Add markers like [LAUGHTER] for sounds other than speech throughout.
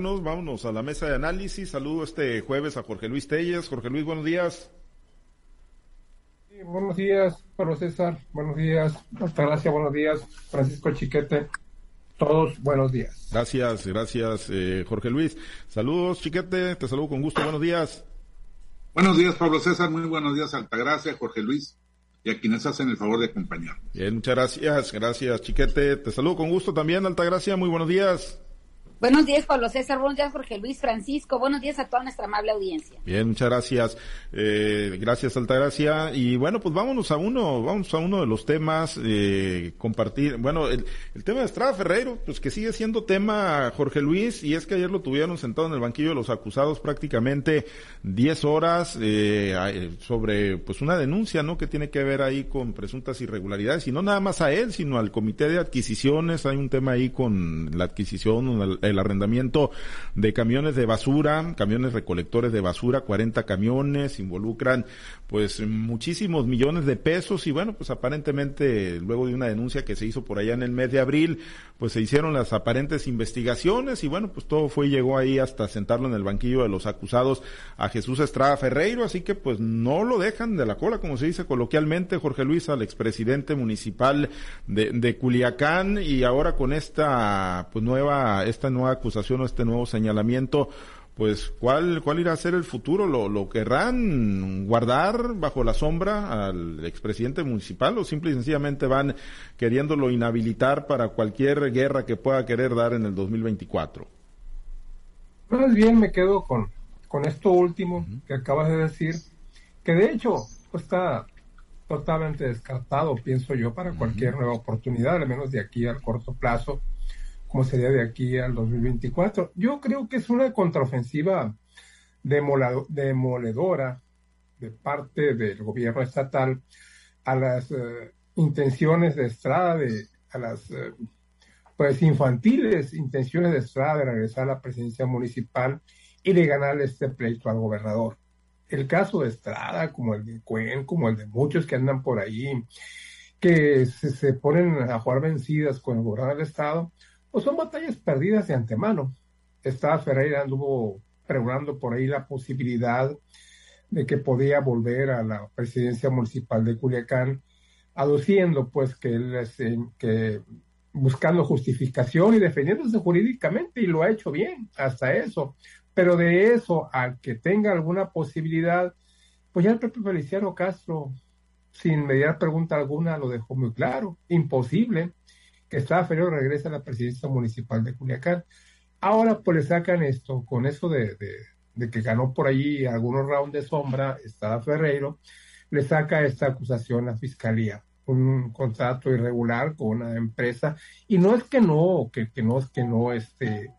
Vámonos a la mesa de análisis. Saludo este jueves a Jorge Luis Telles. Jorge Luis, buenos días. buenos días, Pablo César. Buenos días, Gracias, Buenos días, Francisco Chiquete. Todos buenos días. Gracias, gracias, eh, Jorge Luis. Saludos, Chiquete. Te saludo con gusto. Buenos días. Buenos días, Pablo César. Muy buenos días, Altagracia, Jorge Luis y a quienes hacen el favor de acompañarnos. Bien, muchas gracias. Gracias, Chiquete. Te saludo con gusto también, Altagracia. Muy buenos días. Buenos días, Pablo César. Buenos días, Jorge Luis Francisco. Buenos días a toda nuestra amable audiencia. Bien, muchas gracias. Eh, gracias, Altagracia. Y bueno, pues vámonos a uno, vamos a uno de los temas, eh, compartir. Bueno, el, tema de Estrada Ferreiro, pues que sigue siendo tema, Jorge Luis, y es que ayer lo tuvieron sentado en el banquillo de los acusados prácticamente 10 horas eh, sobre pues una denuncia, ¿no? Que tiene que ver ahí con presuntas irregularidades, y no nada más a él, sino al comité de adquisiciones. Hay un tema ahí con la adquisición, el arrendamiento de camiones de basura, camiones recolectores de basura, 40 camiones, involucran pues muchísimos millones de pesos. Y bueno, pues aparentemente luego de una denuncia que se hizo por allá en el mes de abril, pues se hicieron las aparentes investigaciones. Y bueno, pues todo fue y llegó ahí hasta sentarlo en el banquillo de los acusados a Jesús Estrada Ferreiro, así que pues no lo dejan de la cola, como se dice coloquialmente, Jorge Luis, al expresidente municipal de, de Culiacán. Y ahora con esta pues nueva, esta nueva acusación o este nuevo señalamiento, pues ¿cuál, cuál irá a ser el futuro? ¿Lo, ¿Lo querrán guardar bajo la sombra al expresidente municipal o simple y sencillamente van queriéndolo inhabilitar para cualquier guerra que pueda querer dar en el 2024? Más bien me quedo con, con esto último que acabas de decir, que de hecho está totalmente descartado, pienso yo, para cualquier nueva oportunidad, al menos de aquí al corto plazo como sería de aquí al 2024. Yo creo que es una contraofensiva demoledora de parte del gobierno estatal a las eh, intenciones de Estrada, de, a las eh, pues infantiles intenciones de Estrada de regresar a la presidencia municipal y de ganar este pleito al gobernador. El caso de Estrada, como el de Cuen, como el de muchos que andan por ahí, que se, se ponen a jugar vencidas con el gobernador del estado, pues son batallas perdidas de antemano. Está Ferreira anduvo pregonando por ahí la posibilidad de que podía volver a la presidencia municipal de Culiacán, aduciendo pues que él que buscando justificación y defendiéndose jurídicamente y lo ha hecho bien hasta eso. Pero de eso a que tenga alguna posibilidad, pues ya el propio Feliciano Castro, sin mediar pregunta alguna, lo dejó muy claro, imposible Ferreiro regresa a la presidencia municipal de Culiacán. Ahora pues le sacan esto, con eso de, que ganó por allí algunos rounds de sombra, Estrada Ferreiro, le saca esta acusación a Fiscalía, un contrato irregular con una empresa, y no es que no, que, que no es que no este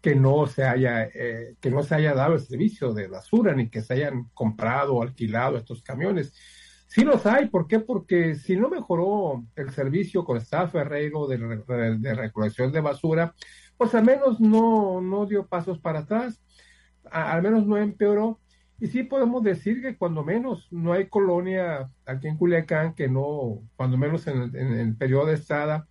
que no se haya eh, que no se haya dado el servicio de basura ni que se hayan comprado o alquilado estos camiones Sí los hay, ¿por qué? Porque si no mejoró el servicio con Estado Ferreiro de, de, recolección de basura, pues al menos no, no dio pasos para atrás, al menos no empeoró. Y sí podemos decir que cuando menos no hay colonia aquí en Culiacán que no, cuando menos en, el periodo de estada,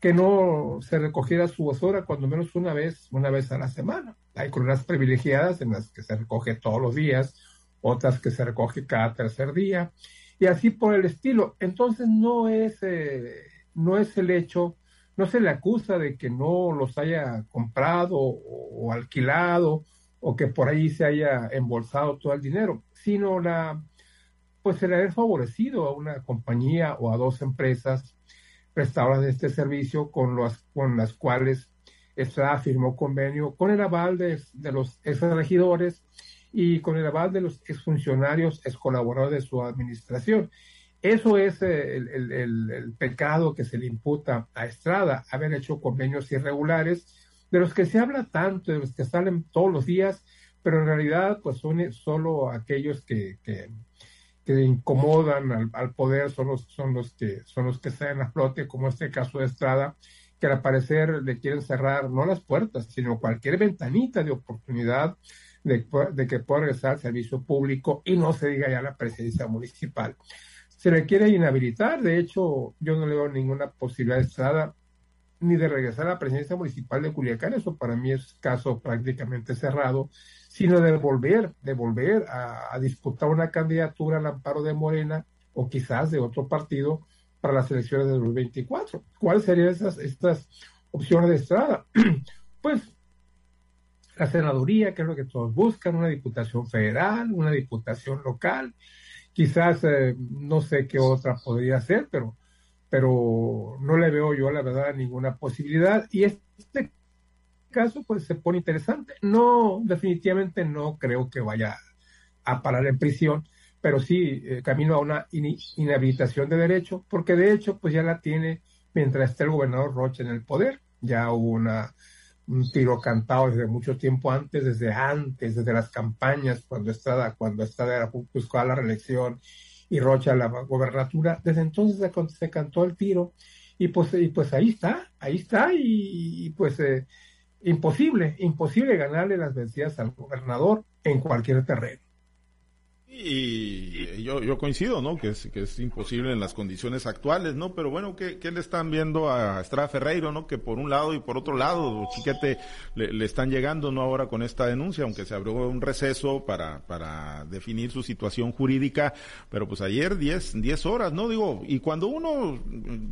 que no se recogiera su basura cuando menos una vez, una vez a la semana. Hay colonias privilegiadas en las que se recoge todos los días, otras que se recoge cada tercer día y así por el estilo. Entonces no es, eh, no es el hecho, no se le acusa de que no los haya comprado o, alquilado o que por ahí se haya embolsado todo el dinero, sino la, pues el haber favorecido a una compañía o a dos empresas prestadoras de este servicio con, los, con las cuales Estrada firmó convenio con el aval de, de los ex regidores y con el aval de los exfuncionarios, ex colaboradores de su administración. Eso es eh, el, pecado que se le imputa a Estrada, haber hecho convenios irregulares, de los que se habla tanto, de los que salen todos los días, pero en realidad pues son solo aquellos que, que, incomodan al, poder, son los, son los que son los que salen a flote, como este caso de Estrada, que al parecer le quieren cerrar no las puertas, sino cualquier ventanita de oportunidad de, que pueda regresar al servicio público y no se diga ya la presidencia municipal. Se le quiere inhabilitar, de hecho, yo no le veo ninguna posibilidad de Estrada ni de regresar a la presidencia municipal de Culiacán, eso para mí es caso prácticamente cerrado, sino de volver, de volver a, disputar una candidatura al amparo de Morena o quizás de otro partido para las elecciones de 2024. ¿Cuáles serían esas, estas opciones de Estrada? [CLEARS THROAT] pues la senaduría, que es lo que todos buscan, una diputación federal, una diputación local, quizás eh, no sé qué otra podría ser, pero pero no le veo yo la verdad ninguna posibilidad y este caso pues se pone interesante. No, definitivamente no creo que vaya a parar en prisión, pero sí eh, camino a una inhabilitación de derecho, porque de hecho pues ya la tiene mientras esté el gobernador Rocha en el poder. Ya hubo una, un tiro cantado desde mucho tiempo antes, desde antes, desde las campañas, cuando estaba, cuando estaba buscaba la reelección y Rocha la gobernatura. Desde entonces se, cantó el tiro y pues, y pues ahí está, ahí está y, pues eh, imposible, imposible ganarle las vencidas al gobernador en cualquier terreno. Y yo, yo coincido, ¿no? Que es, que es imposible en las condiciones actuales, ¿no? Pero bueno, ¿qué, qué le están viendo a Estrada Ferreiro, ¿no? Que por un lado y por otro lado, Chiquete, le, están llegando, ¿no? Ahora con esta denuncia, aunque se abrió un receso para, para definir su situación jurídica, pero pues ayer 10, 10 horas, ¿no? Digo, y cuando uno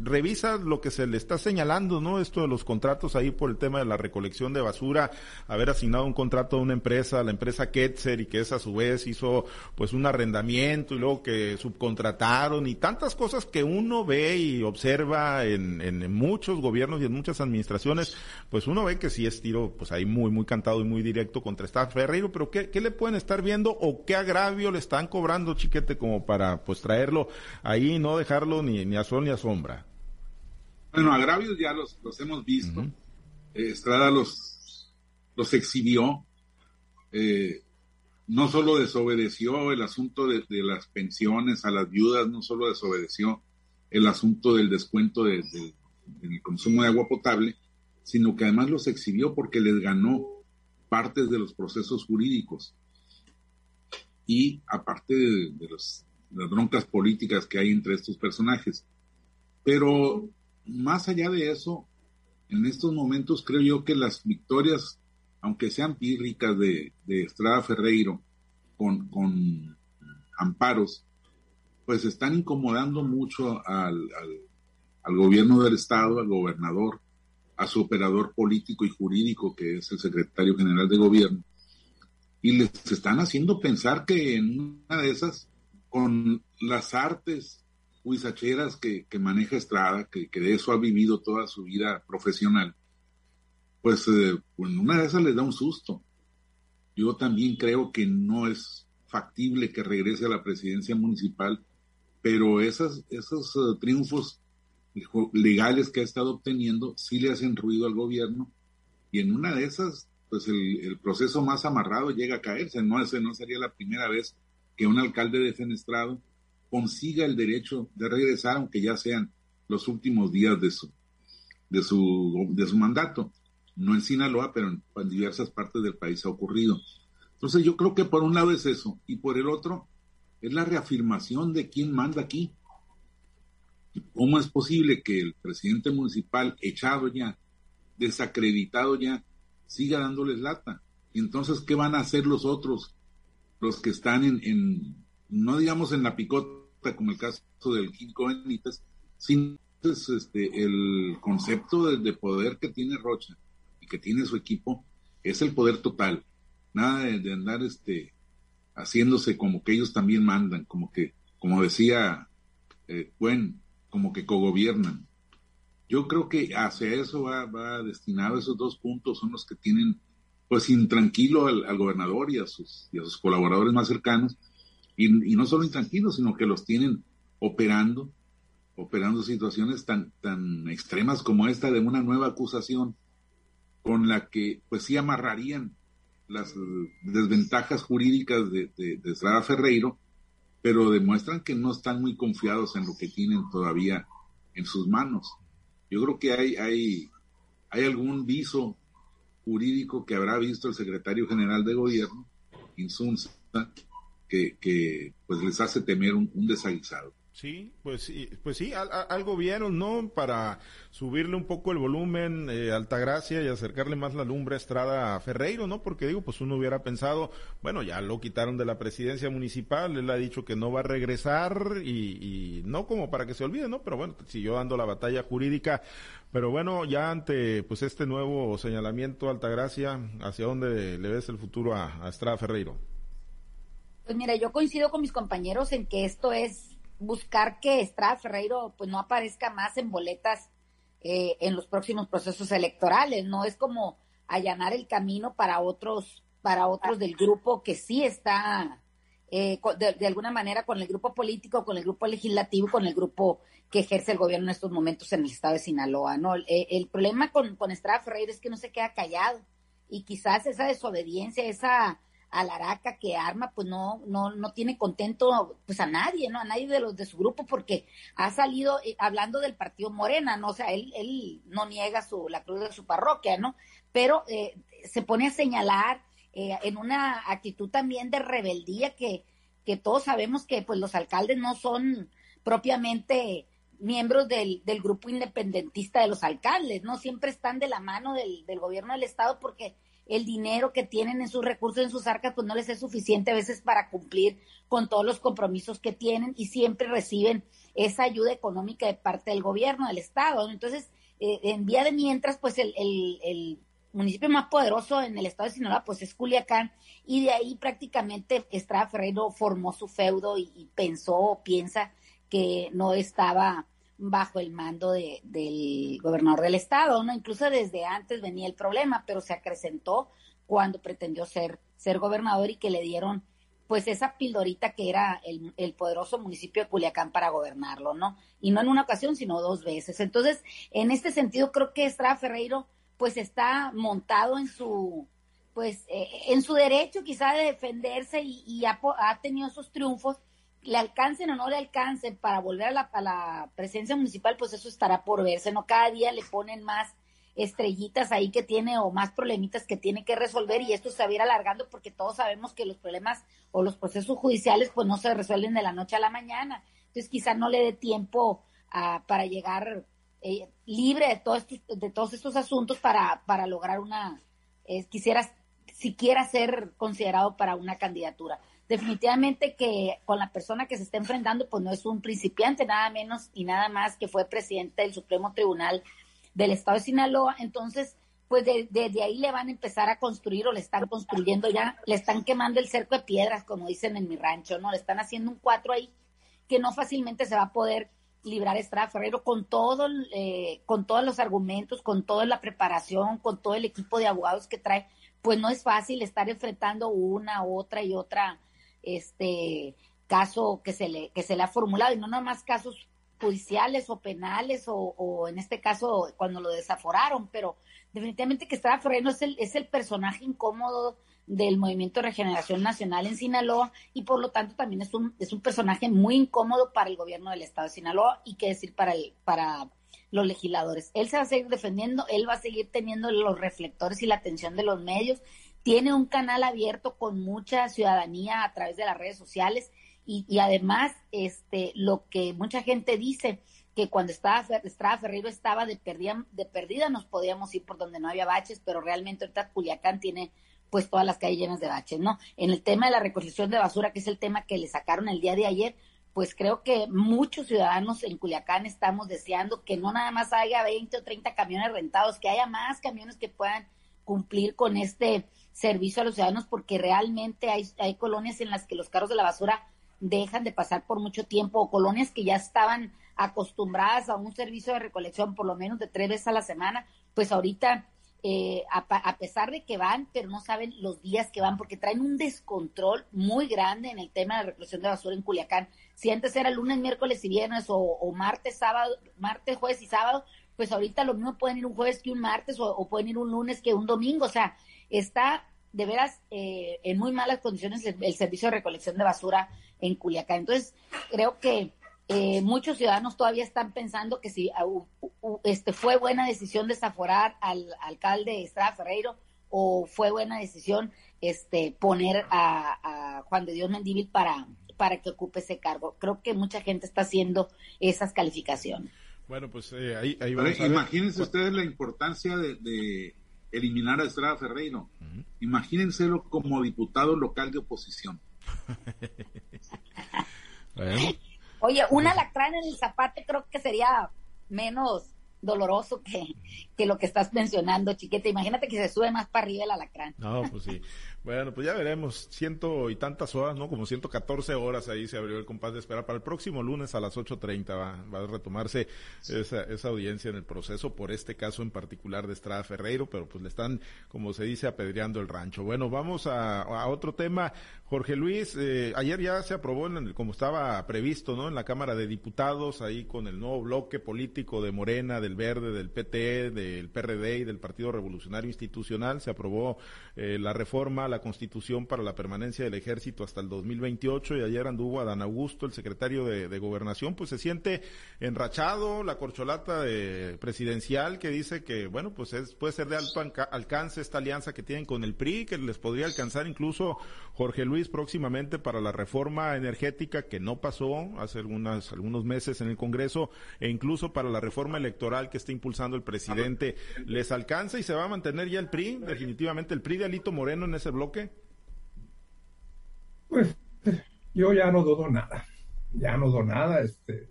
revisa lo que se le está señalando, ¿no? Esto de los contratos ahí por el tema de la recolección de basura, haber asignado un contrato a una empresa, la empresa Ketzer, y que esa a su vez hizo, pues, un arrendamiento y luego que subcontrataron y tantas cosas que uno ve y observa en, en, muchos gobiernos y en muchas administraciones, pues uno ve que sí es tiro, pues ahí muy, muy cantado y muy directo contra esta Ferreiro, pero ¿qué, ¿qué, le pueden estar viendo o qué agravio le están cobrando, chiquete, como para pues traerlo ahí y no dejarlo ni, ni a sol ni a sombra? Bueno, agravios ya los, los hemos visto. Eh, Estrada los, los exhibió. Eh, no solo desobedeció el asunto de, las pensiones a las viudas, no solo desobedeció el asunto del descuento del consumo de agua potable, sino que además los exhibió porque les ganó partes de los procesos jurídicos. Y aparte de, las broncas políticas que hay entre estos personajes. Pero más allá de eso, en estos momentos creo yo que las victorias aunque sean pírricas de, Estrada Ferreiro, con, amparos, pues están incomodando mucho al, gobierno del Estado, al gobernador, a su operador político y jurídico, que es el secretario general de gobierno, y les están haciendo pensar que en una de esas, con las artes huizacheras que, maneja Estrada, que, de eso ha vivido toda su vida profesional, pues eh, en una de esas les da un susto. Yo también creo que no es factible que regrese a la presidencia municipal, pero esas, esos eh, triunfos legales que ha estado obteniendo sí le hacen ruido al gobierno y en una de esas, pues el, proceso más amarrado llega a caerse. No, ese no sería la primera vez que un alcalde de Fenestrado consiga el derecho de regresar, aunque ya sean los últimos días de su, de su, de su mandato no en Sinaloa, pero en, diversas partes del país ha ocurrido. Entonces yo creo que por un lado es eso, y por el otro es la reafirmación de quién manda aquí. ¿Cómo es posible que el presidente municipal, echado ya, desacreditado ya, siga dándoles lata? Y entonces, ¿qué van a hacer los otros, los que están en, no digamos en la picota, como el caso del Quinco Benítez, sino este, el concepto de poder que tiene Rocha que tiene su equipo es el poder total. Nada de, andar este haciéndose como que ellos también mandan, como que, como decía eh, como que cogobiernan. Yo creo que hacia eso va, va, destinado, esos dos puntos son los que tienen pues intranquilo al, al gobernador y a, sus, y a sus colaboradores más cercanos, y, y, no solo intranquilos, sino que los tienen operando, operando situaciones tan, tan extremas como esta de una nueva acusación con la que pues sí amarrarían las eh, desventajas jurídicas de, de, Estrada Ferreiro, pero demuestran que no están muy confiados en lo que tienen todavía en sus manos. Yo creo que hay, hay, hay algún viso jurídico que habrá visto el secretario general de gobierno, Insunza, que, que pues les hace temer un desaguisado. Sí, pues sí, pues sí, algo vieron, ¿no? Para subirle un poco el volumen, eh, Altagracia y acercarle más la lumbre a Estrada Ferreiro, ¿no? Porque digo, pues uno hubiera pensado, bueno, ya lo quitaron de la presidencia municipal, él ha dicho que no va a regresar y, y no como para que se olvide, ¿no? Pero bueno, siguió dando la batalla jurídica. Pero bueno, ya ante pues este nuevo señalamiento, Altagracia, ¿hacia dónde le ves el futuro a, a Estrada Ferreiro? Pues mira, yo coincido con mis compañeros en que esto es buscar que Estrada Ferreiro pues no aparezca más en boletas eh, en los próximos procesos electorales, no es como allanar el camino para otros para otros del grupo que sí está eh, de, alguna manera con el grupo político, con el grupo legislativo, con el grupo que ejerce el gobierno en estos momentos en el estado de Sinaloa, ¿no? El, problema con, con Estrada Ferreiro es que no se queda callado y quizás esa desobediencia, esa Alaraca que arma, pues no, no, no tiene contento pues a nadie, ¿no? A nadie de los de su grupo, porque ha salido eh, hablando del partido Morena, ¿no? O sea, él, él no niega su, la cruz de su parroquia, ¿no? Pero eh, se pone a señalar eh, en una actitud también de rebeldía que, que todos sabemos que pues los alcaldes no son propiamente miembros del, del grupo independentista de los alcaldes, ¿no? Siempre están de la mano del, del gobierno del estado porque el dinero que tienen en sus recursos, en sus arcas, pues no les es suficiente a veces para cumplir con todos los compromisos que tienen y siempre reciben esa ayuda económica de parte del gobierno, del Estado. Entonces, eh, en vía de mientras, pues el, el, municipio más poderoso en el estado de Sinaloa, pues es Culiacán, y de ahí prácticamente Estrada Ferreiro formó su feudo y, y pensó o piensa que no estaba bajo el mando de, del gobernador del estado, ¿no? Incluso desde antes venía el problema, pero se acrecentó cuando pretendió ser, ser gobernador y que le dieron pues esa pildorita que era el, el, poderoso municipio de Culiacán para gobernarlo, ¿no? Y no en una ocasión, sino dos veces. Entonces, en este sentido, creo que Estrada Ferreiro pues está montado en su, pues, eh, en su derecho quizá de defenderse y, y ha, ha tenido esos triunfos le alcancen o no le alcancen para volver a la, a la presidencia municipal, pues eso estará por verse, ¿no? Cada día le ponen más estrellitas ahí que tiene o más problemitas que tiene que resolver y esto se va a ir alargando porque todos sabemos que los problemas o los procesos judiciales pues no se resuelven de la noche a la mañana. Entonces quizá no le dé tiempo para llegar eh, libre de, todo de todos estos asuntos para, para lograr una, eh, quisiera siquiera ser considerado para una candidatura definitivamente que con la persona que se está enfrentando, pues no es un principiante, nada menos y nada más que fue presidente del Supremo Tribunal del Estado de Sinaloa. Entonces, pues desde ahí le van a empezar a construir o le están construyendo ya, le están quemando el cerco de piedras, como dicen en mi rancho, ¿no? Le están haciendo un cuatro ahí que no fácilmente se va a poder librar Estrada Ferrero con todo, eh, con todos los argumentos, con toda la preparación, con todo el equipo de abogados que trae, pues no es fácil estar enfrentando una, otra y otra este caso que se le, que se le ha formulado, y no nada más casos judiciales o penales, o, en este caso cuando lo desaforaron, pero definitivamente que Estrada Ferrero es el, es el personaje incómodo del Movimiento de Regeneración Nacional en Sinaloa y por lo tanto también es un, es un personaje muy incómodo para el gobierno del estado de Sinaloa y qué decir para el, para los legisladores. Él se va a seguir defendiendo, él va a seguir teniendo los reflectores y la atención de los medios tiene un canal abierto con mucha ciudadanía a través de las redes sociales y, además este lo que mucha gente dice que cuando estaba Estrada Ferreiro estaba de perdida, de perdida nos podíamos ir por donde no había baches, pero realmente ahorita Culiacán tiene pues todas las calles llenas de baches, ¿no? En el tema de la recolección de basura, que es el tema que le sacaron el día de ayer, pues creo que muchos ciudadanos en Culiacán estamos deseando que no nada más haya 20 o 30 camiones rentados, que haya más camiones que puedan cumplir con este servicio a los ciudadanos porque realmente hay, hay colonias en las que los carros de la basura dejan de pasar por mucho tiempo o colonias que ya estaban acostumbradas a un servicio de recolección por lo menos de tres veces a la semana, pues ahorita eh, a, pesar de que van, pero no saben los días que van porque traen un descontrol muy grande en el tema de recolección de basura en Culiacán. Si antes era lunes, miércoles y viernes o, martes, sábado, martes, jueves y sábado, pues ahorita lo mismo pueden ir un jueves que un martes o pueden ir un lunes que un domingo. O sea, está de veras eh, en muy malas condiciones el, servicio de recolección de basura en Culiacán. Entonces, creo que eh, muchos ciudadanos todavía están pensando que si este fue buena decisión desaforar al, alcalde Estrada Ferreiro o fue buena decisión este poner a, Juan de Dios Mendívil para, para que ocupe ese cargo. Creo que mucha gente está haciendo esas calificaciones. Bueno, pues eh, ahí, ahí vamos Imagínense ustedes la importancia de, eliminar a Estrada Ferreiro. Imagínenselo como diputado local de oposición. [LAUGHS] Oye, un alacrán en el zapato creo que sería menos doloroso que, que lo que estás mencionando, chiquete. Imagínate que se sube más para arriba el alacrán. No, pues sí. Bueno, pues ya veremos. Ciento y tantas horas, ¿no? Como 114 horas ahí se abrió el compás de espera. Para el próximo lunes a las 8.30 va, va a retomarse esa, esa audiencia en el proceso por este caso en particular de Estrada Ferreiro, pero pues le están, como se dice, apedreando el rancho. Bueno, vamos a, a otro tema. Jorge Luis, eh, ayer ya se aprobó, en el, como estaba previsto, ¿no? En la Cámara de Diputados, ahí con el nuevo bloque político de Morena, del Verde, del PT, del PRD y del Partido Revolucionario Institucional, se aprobó eh, la reforma la Constitución para la permanencia del ejército hasta el 2028 y ayer anduvo Adán Augusto, el secretario de, Gobernación, pues se siente enrachado, la corcholata de presidencial que dice que, bueno, pues es, puede ser de alto alcance esta alianza que tienen con el PRI, que les podría alcanzar incluso Jorge Luis próximamente para la reforma energética que no pasó hace algunas, algunos meses en el Congreso e incluso para la reforma electoral que está impulsando el presidente. ¿Les alcanza y se va a mantener ya el PRI? Definitivamente el PRI de Alito Moreno en ese bloque pues yo ya no dudo nada, ya no dudo nada. Este,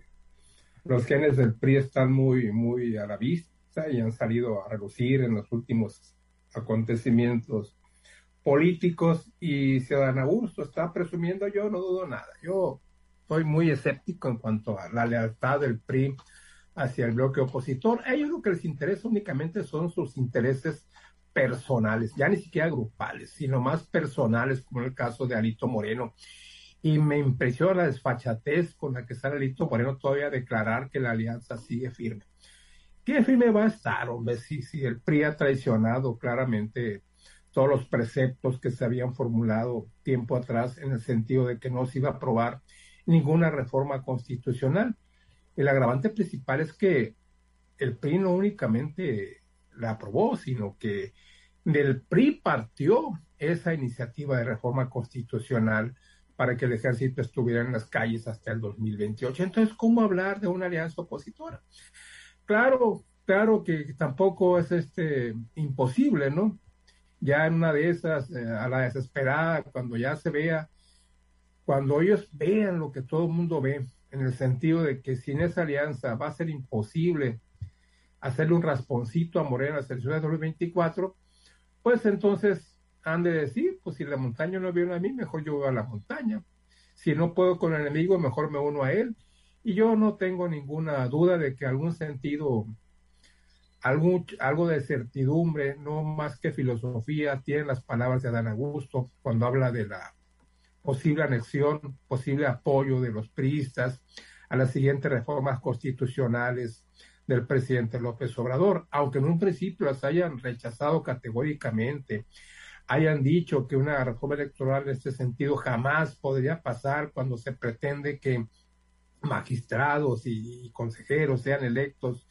los genes del PRI están muy, muy a la vista y han salido a relucir en los últimos acontecimientos políticos y Ciudadana Augusto está presumiendo, yo no dudo nada. Yo soy muy escéptico en cuanto a la lealtad del PRI hacia el bloque opositor. A ellos lo que les interesa únicamente son sus intereses personales, ya ni siquiera grupales, sino más personales, como en el caso de Alito Moreno. Y me impresiona la desfachatez con la que sale Alito Moreno todavía a declarar que la alianza sigue firme. ¿Qué firme va a estar, hombre? Si, si el PRI ha traicionado claramente todos los preceptos que se habían formulado tiempo atrás en el sentido de que no se iba a aprobar ninguna reforma constitucional. El agravante principal es que el PRI no únicamente la aprobó, sino que del PRI partió esa iniciativa de reforma constitucional para que el ejército estuviera en las calles hasta el 2028. Entonces, ¿cómo hablar de una alianza opositora? Claro, claro que tampoco es este imposible, ¿no? Ya en una de esas, eh, a la desesperada, cuando ya se vea, cuando ellos vean lo que todo el mundo ve, en el sentido de que sin esa alianza va a ser imposible hacerle un rasponcito a Morena hasta el 2024, pues entonces han de decir, pues si la montaña no viene a mí, mejor yo voy a la montaña. Si no puedo con el enemigo, mejor me uno a él. Y yo no tengo ninguna duda de que algún sentido, algún, algo de certidumbre, no más que filosofía, tienen las palabras de Adán Augusto cuando habla de la posible anexión, posible apoyo de los priistas a las siguientes reformas constitucionales del presidente López Obrador, aunque en un principio las hayan rechazado categóricamente, hayan dicho que una reforma electoral en este sentido jamás podría pasar cuando se pretende que magistrados y, consejeros sean electos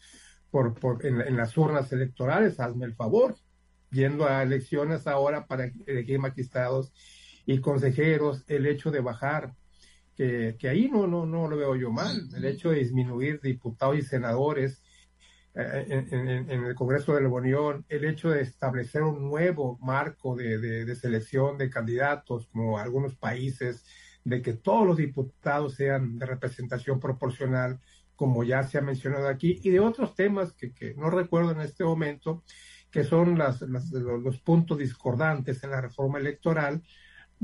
por, por en, las urnas electorales, hazme el favor, yendo a elecciones ahora para elegir magistrados y consejeros, el hecho de bajar que, que, ahí no, no, no lo veo yo mal. El hecho de disminuir diputados y senadores eh, en, el Congreso de la Unión, el hecho de establecer un nuevo marco de, de, selección de candidatos, como algunos países, de que todos los diputados sean de representación proporcional, como ya se ha mencionado aquí, y de otros temas que, que no recuerdo en este momento, que son las, las, los puntos discordantes en la reforma electoral.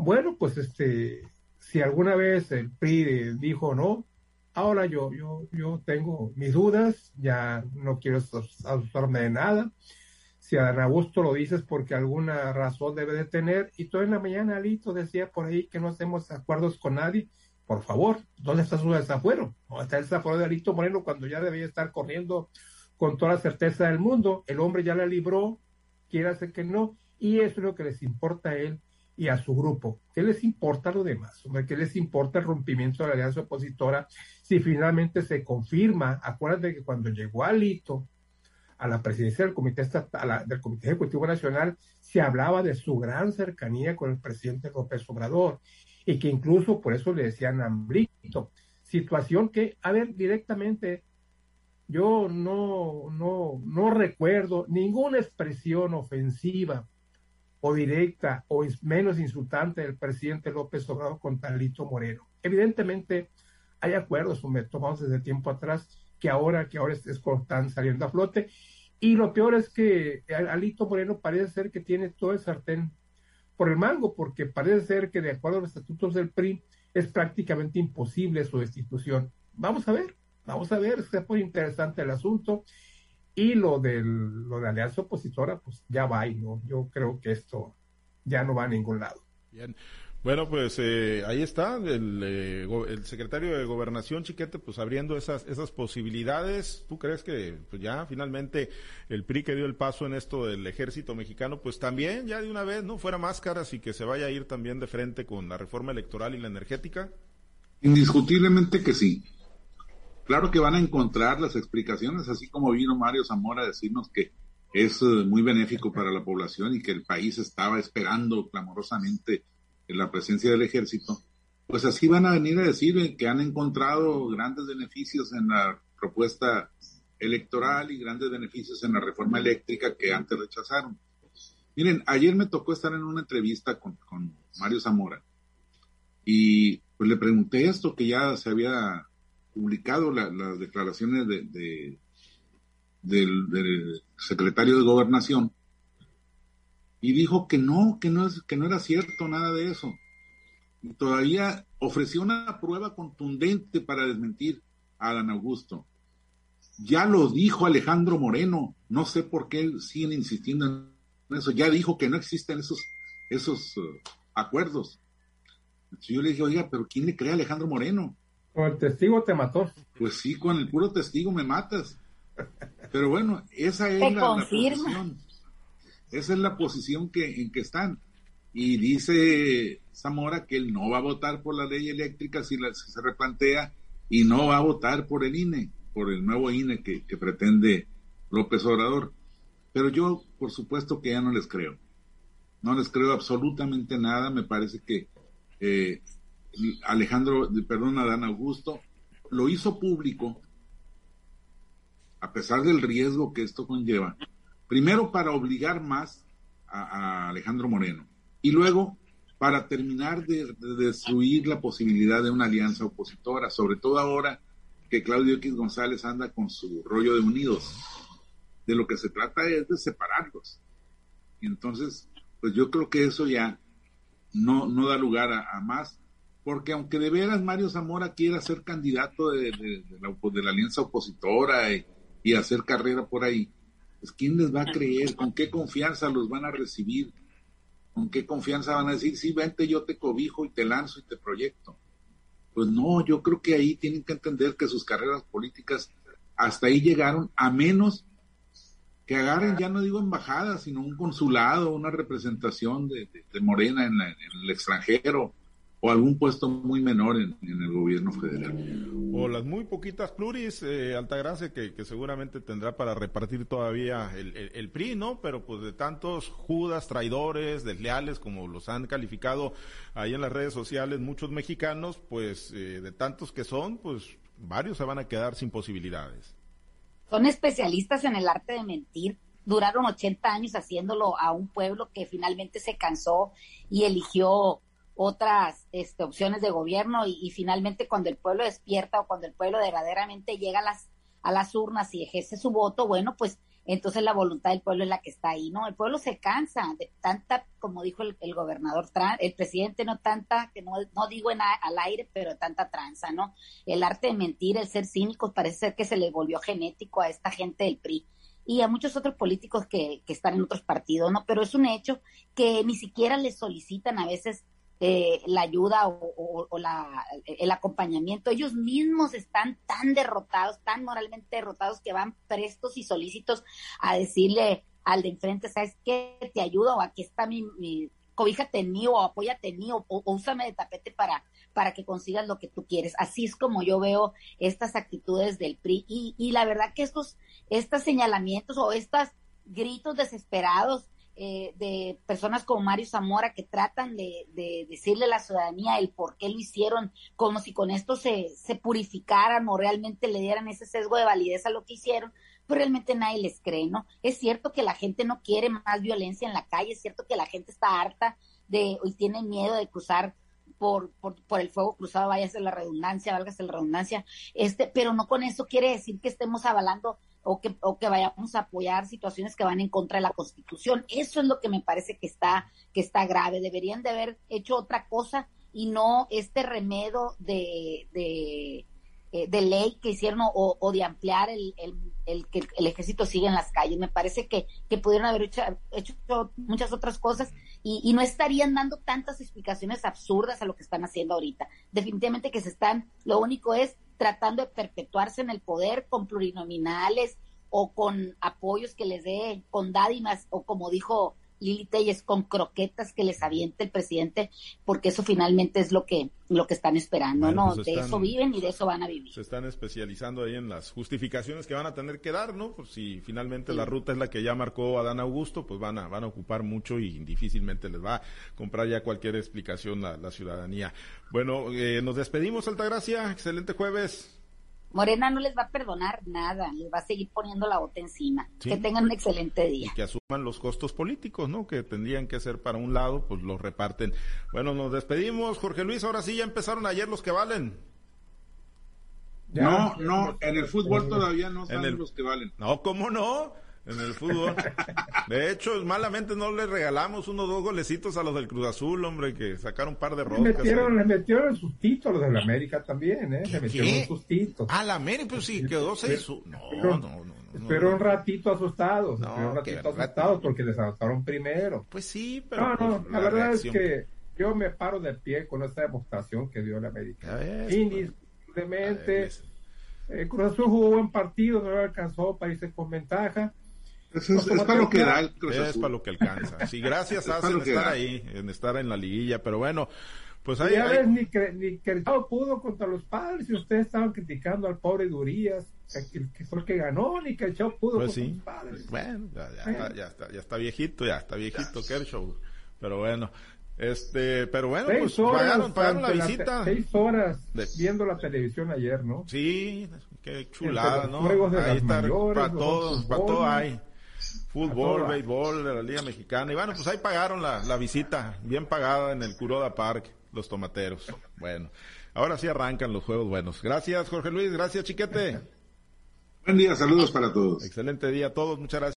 Bueno, pues este, si alguna vez el PRI dijo no, Ahora yo, yo, yo tengo mis dudas, ya no quiero asustarme de nada. Si a Augusto lo dices porque alguna razón debe de tener, y todo en la mañana Alito decía por ahí que no hacemos acuerdos con nadie, por favor, ¿dónde está su desafuero? ¿Dónde está el desafuero de Alito Moreno cuando ya debía estar corriendo con toda la certeza del mundo? El hombre ya la libró, quiere hacer que no, y eso es lo que les importa a él y a su grupo. ¿Qué les importa lo demás? ¿Qué les importa el rompimiento de la alianza opositora si finalmente se confirma? Acuérdate que cuando llegó Alito a la presidencia del Comité, Estatal, del Comité Ejecutivo Nacional, se hablaba de su gran cercanía con el presidente López Obrador. y que incluso por eso le decían hambrito. Situación que, a ver, directamente, yo no, no, no recuerdo ninguna expresión ofensiva o directa o menos insultante del presidente López Obrador con Talito Moreno. Evidentemente hay acuerdos tomados desde tiempo atrás que ahora, que ahora es, están saliendo a flote. Y lo peor es que Alito Moreno parece ser que tiene todo el sartén por el mango, porque parece ser que de acuerdo a los estatutos del PRI es prácticamente imposible su destitución. Vamos a ver, vamos a ver, está muy interesante el asunto. Y lo, del, lo de alianza opositora, pues ya va, y ¿no? Yo creo que esto ya no va a ningún lado. Bien. Bueno, pues eh, ahí está el, eh, el, secretario de Gobernación, Chiquete, pues abriendo esas, esas posibilidades. ¿Tú crees que pues ya finalmente el PRI que dio el paso en esto del ejército mexicano, pues también ya de una vez, ¿no? Fuera máscaras y que se vaya a ir también de frente con la reforma electoral y la energética? Indiscutiblemente que sí. Claro que van a encontrar las explicaciones, así como vino Mario Zamora a decirnos que es eh, muy benéfico para la población y que el país estaba esperando clamorosamente en la presencia del ejército, pues así van a venir a decir que han encontrado grandes beneficios en la propuesta electoral y grandes beneficios en la reforma eléctrica que antes rechazaron. Miren, ayer me tocó estar en una entrevista con, Mario Zamora y pues le pregunté esto que ya se había publicado las declaraciones de, del, secretario de gobernación y dijo que no, que no, es, que no era cierto nada de eso. Y todavía ofreció una prueba contundente para desmentir a Adán Augusto. Ya lo dijo Alejandro Moreno, no sé por qué siguen insistiendo en eso, ya dijo que no existen esos, esos uh, acuerdos. yo le dije, oiga, pero ¿quién le cree a Alejandro Moreno? Con el testigo te mató. Pues sí, con el puro testigo me matas. Pero bueno, esa es la, la esa es la posición que, en que están. Y dice Zamora que él no va a votar por la ley eléctrica si, se replantea y no va a votar por el INE, por el nuevo INE que, pretende López Obrador. Pero yo, por supuesto que ya no les creo. No les creo absolutamente nada. Me parece que eh, Alejandro, perdón, Adán Augusto, lo hizo público, a pesar del riesgo que esto conlleva, Primero para obligar más a, Alejandro Moreno y luego para terminar de, destruir la posibilidad de una alianza opositora, sobre todo ahora que Claudio X González anda con su rollo de unidos. De lo que se trata es de separarlos. Y entonces, pues yo creo que eso ya no, no da lugar a, más, porque aunque de veras Mario Zamora quiera ser candidato de, la, alianza opositora y hacer carrera por ahí, pues ¿quién les va a creer? ¿Con qué confianza los van a recibir? ¿Con qué confianza van a decir, sí, vente, yo te cobijo y te lanzo y te proyecto? Pues no, yo creo que ahí tienen que entender que sus carreras políticas hasta ahí llegaron, a menos que agarren, ya no digo embajada, sino un consulado, una representación de, Morena en, en el extranjero, o algún puesto muy menor en, el gobierno federal. O las muy poquitas pluris, eh, Altagracia, que, que, seguramente tendrá para repartir todavía el, el, PRI, ¿no? Pero pues de tantos judas, traidores, desleales, como los han calificado ahí en las redes sociales muchos mexicanos, pues eh, de tantos que son, pues varios se van a quedar sin posibilidades. Son especialistas en el arte de mentir, duraron 80 años haciéndolo a un pueblo que finalmente se cansó y eligió otras este, opciones de gobierno y, finalmente cuando el pueblo despierta o cuando el pueblo verdaderamente llega a las, a las urnas y ejerce su voto, bueno, pues entonces la voluntad del pueblo es la que está ahí, ¿no? El pueblo se cansa de tanta, como dijo el, gobernador Trump, el presidente no tanta, que no, no digo en al aire, pero tanta tranza, ¿no? El arte de mentir, el ser cínicos, parece ser que se le volvió genético a esta gente del PRI y a muchos otros políticos que, que están en otros partidos, ¿no? Pero es un hecho que ni siquiera les solicitan a veces eh, la ayuda o, la, el acompañamiento. Ellos mismos están tan derrotados, tan moralmente derrotados que van prestos y solícitos a decirle al de enfrente, ¿sabes qué? Te ayudo, o aquí está mi, mi cobíjate en mí o apóyate en mí o, úsame de tapete para, para que consigas lo que tú quieres. Así es como yo veo estas actitudes del PRI y, y la verdad que estos, estos señalamientos o estos gritos desesperados eh, de personas como Mario Zamora que tratan de, de, decirle a la ciudadanía el por qué lo hicieron, como si con esto se, se purificaran o realmente le dieran ese sesgo de validez a lo que hicieron, pero realmente nadie les cree, ¿no? Es cierto que la gente no quiere más violencia en la calle, es cierto que la gente está harta de y tiene miedo de cruzar por, por, el fuego cruzado, ser la redundancia, válgase la redundancia, este, pero no con eso quiere decir que estemos avalando o que, o que vayamos a apoyar situaciones que van en contra de la Constitución. Eso es lo que me parece que está, que está grave. Deberían de haber hecho otra cosa y no este remedo de, de, eh, ley que hicieron o, o de ampliar el, el, el, que el ejército siga en las calles. Me parece que, que pudieron haber hecho, hecho muchas otras cosas y, y, no estarían dando tantas explicaciones absurdas a lo que están haciendo ahorita. Definitivamente que se están, lo único es tratando de perpetuarse en el poder con plurinominales o con apoyos que les dé, con dádimas o como dijo Lili Telles, con croquetas que les aviente el presidente, porque eso finalmente es lo que, lo que están esperando, bueno, ¿no? Pues de eso viven y de eso van a vivir. Se están especializando ahí en las justificaciones que van a tener que dar, ¿no? Por si finalmente sí. la ruta es la que ya marcó Adán Augusto, pues van a, van a ocupar mucho y difícilmente les va a comprar ya cualquier explicación la, la ciudadanía. Bueno, eh, nos despedimos, Altagracia. Excelente jueves. Morena no les va a perdonar nada, les va a seguir poniendo la bota encima. Sí. Que tengan un excelente día. Y que asuman los costos políticos, ¿no? Que tendrían que ser para un lado, pues los reparten. Bueno, nos despedimos, Jorge Luis. Ahora sí, ya empezaron ayer los que valen. Ya, no, no, en el fútbol todavía no saben el, los que valen. No, ¿cómo no? En el fútbol. De hecho, malamente no le regalamos unos dos golecitos a los del Cruz Azul, hombre, que sacaron un par de roscas. Le metieron, le metieron el sustito a los de la América también, ¿eh? Le metieron un sustito. Ah, la América, pues sí, quedó seis. No, no, no, no. Espero un ratito asustados, no, un ratito asustados porque les anotaron primero. Pues sí, pero. No, no, la, la verdad es que yo me paro de pie con esta demostración que dio la América. Indiscutiblemente. Eh, Cruz Azul jugó buen partido, no alcanzó para irse con ventaja es, es, es, para lo que da el Cruz Es para lo que alcanza. Sí, [LAUGHS] gracias hacen estar da. ahí, en estar en la liguilla, pero bueno, pues ahí... Ya ves, ni que, ni que el Chavo pudo contra los padres y ustedes estaban criticando al pobre Durías, que, que fue el que ganó, ni que el Chavo pudo pues contra sí. los padres. Bueno, ya, ya, Está, ya, está, ya está viejito, ya está viejito Kershaw, pero bueno... Este, pero bueno, seis pues horas pagaron, pagaron la visita. La seis horas de... viendo la televisión ayer, ¿no? Sí, qué chulada, ¿no? Ahí está, para todos, para todo hay fútbol, béisbol de la Liga Mexicana. Y bueno, pues ahí pagaron la, la visita, bien pagada en el Curoda Park, los tomateros. Bueno, ahora sí arrancan los juegos buenos. Gracias, Jorge Luis, gracias, Chiquete. Buen día, saludos para todos. Excelente día a todos, muchas gracias.